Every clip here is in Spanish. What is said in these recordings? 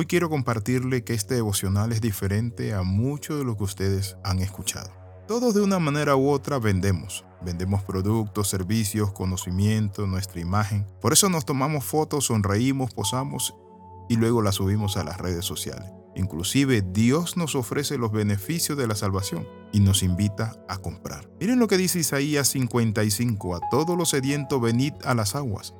Hoy quiero compartirle que este devocional es diferente a mucho de lo que ustedes han escuchado. Todos de una manera u otra vendemos. Vendemos productos, servicios, conocimiento, nuestra imagen. Por eso nos tomamos fotos, sonreímos, posamos y luego las subimos a las redes sociales. Inclusive Dios nos ofrece los beneficios de la salvación y nos invita a comprar. Miren lo que dice Isaías 55, a todos los sedientos venid a las aguas,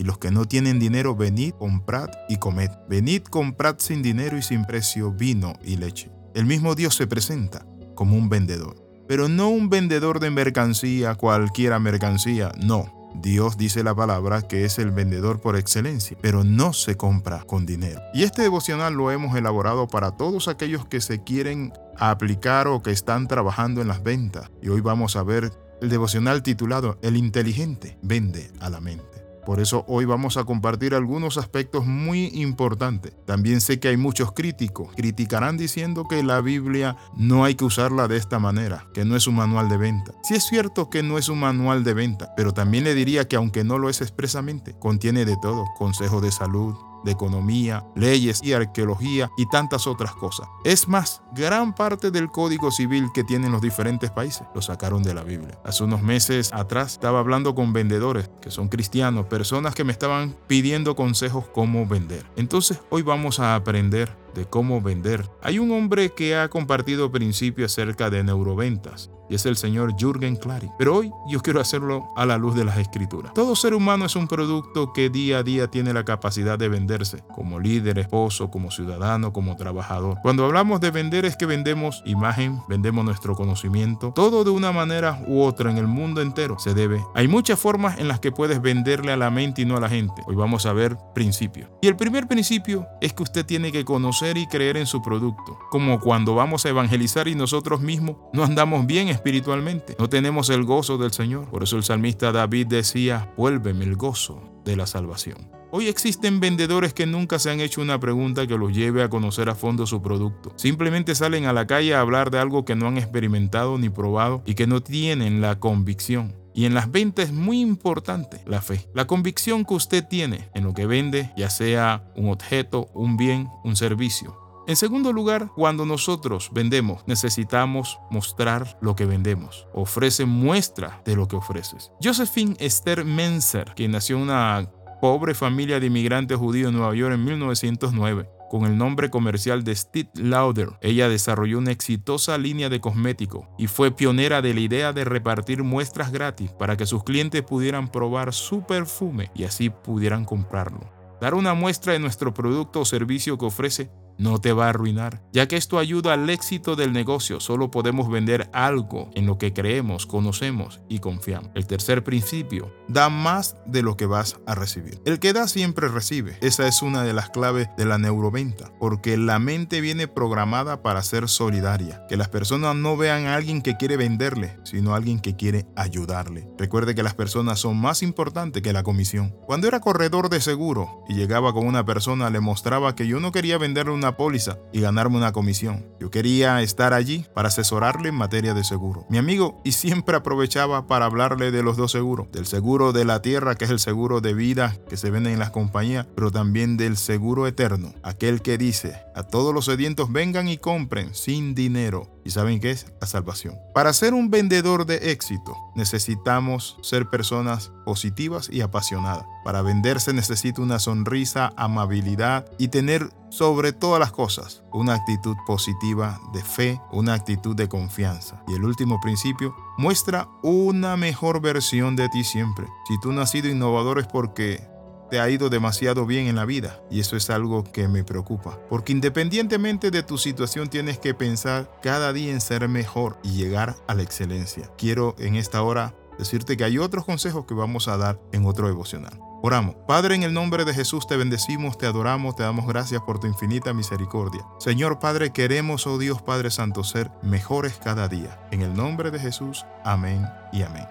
y los que no tienen dinero venid, comprad y comed. Venid, comprad sin dinero y sin precio vino y leche. El mismo Dios se presenta como un vendedor, pero no un vendedor de mercancía, cualquiera mercancía, no Dios dice la palabra que es el vendedor por excelencia, pero no se compra con dinero. Y este devocional lo hemos elaborado para todos aquellos que se quieren aplicar o que están trabajando en las ventas. Y hoy vamos a ver el devocional titulado El inteligente vende a la mente. Por eso hoy vamos a compartir algunos aspectos muy importantes. También sé que hay muchos críticos. Criticarán diciendo que la Biblia no hay que usarla de esta manera, que no es un manual de venta. Sí es cierto que no es un manual de venta, pero también le diría que aunque no lo es expresamente, contiene de todo. Consejos de salud, de economía, leyes y arqueología y tantas otras cosas. Es más, gran parte del código civil que tienen los diferentes países lo sacaron de la Biblia. Hace unos meses atrás estaba hablando con vendedores que son cristianos, personas que me estaban pidiendo consejos cómo vender. Entonces hoy vamos a aprender de cómo vender. Hay un hombre que ha compartido principios acerca de neuroventas y es el señor Jürgen Klarik. Pero hoy yo quiero hacerlo a la luz de las escrituras. Todo ser humano es un producto que día a día tiene la capacidad de venderse, como líder, esposo, como ciudadano, como trabajador. Cuando hablamos de vender es que vendemos imagen, vendemos nuestro conocimiento, todo de una manera u otra en el mundo entero se debe. Hay muchas formas en las que puedes venderle a la mente y no a la gente. Hoy vamos a ver principios. Y el primer principio es que usted tiene que conocer y creer en su producto, como cuando vamos a evangelizar y nosotros mismos no andamos bien espiritualmente. No tenemos el gozo del Señor. Por eso el salmista David decía, vuélveme el gozo de la salvación. Hoy existen vendedores que nunca se han hecho una pregunta que los lleve a conocer a fondo su producto. Simplemente salen a la calle a hablar de algo que no han experimentado ni probado y que no tienen la convicción. Y en las ventas es muy importante la fe, la convicción que usted tiene en lo que vende, ya sea un objeto, un bien, un servicio. En segundo lugar, cuando nosotros vendemos, necesitamos mostrar lo que vendemos. Ofrece muestra de lo que ofreces. Josephine Esther Menzer, quien nació en una pobre familia de inmigrantes judíos en Nueva York en 1909, con el nombre comercial de Steve Lauder. Ella desarrolló una exitosa línea de cosméticos y fue pionera de la idea de repartir muestras gratis para que sus clientes pudieran probar su perfume y así pudieran comprarlo. Dar una muestra de nuestro producto o servicio que ofrece no te va a arruinar, ya que esto ayuda al éxito del negocio. Solo podemos vender algo en lo que creemos, conocemos y confiamos. El tercer principio, da más de lo que vas a recibir. El que da siempre recibe. Esa es una de las claves de la neuroventa, porque la mente viene programada para ser solidaria, que las personas no vean a alguien que quiere venderle, sino a alguien que quiere ayudarle. Recuerde que las personas son más importantes que la comisión. Cuando era corredor de seguro y llegaba con una persona, le mostraba que yo no quería venderle póliza y ganarme una comisión. Yo quería estar allí para asesorarle en materia de seguro. Mi amigo, y siempre aprovechaba para hablarle de los dos seguros, del seguro de la tierra, que es el seguro de vida que se vende en las compañías, pero también del seguro eterno, aquel que dice, a todos los sedientos vengan y compren sin dinero. ¿Y saben qué es? La salvación. Para ser un vendedor de éxito, necesitamos ser personas positivas y apasionadas. Para venderse necesita una sonrisa, amabilidad y tener sobre todas las cosas una actitud positiva de fe, una actitud de confianza. Y el último principio, muestra una mejor versión de ti siempre. Si tú no has sido innovador es porque te ha ido demasiado bien en la vida y eso es algo que me preocupa. Porque independientemente de tu situación tienes que pensar cada día en ser mejor y llegar a la excelencia. Quiero en esta hora decirte que hay otros consejos que vamos a dar en otro devocional. Oramos. Padre, en el nombre de Jesús te bendecimos, te adoramos, te damos gracias por tu infinita misericordia. Señor Padre, queremos, oh Dios Padre Santo, ser mejores cada día. En el nombre de Jesús, amén y amén.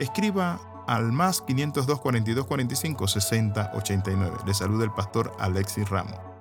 Escriba al más 502 42 45 60 89. Le saluda el pastor Alexis Ramos.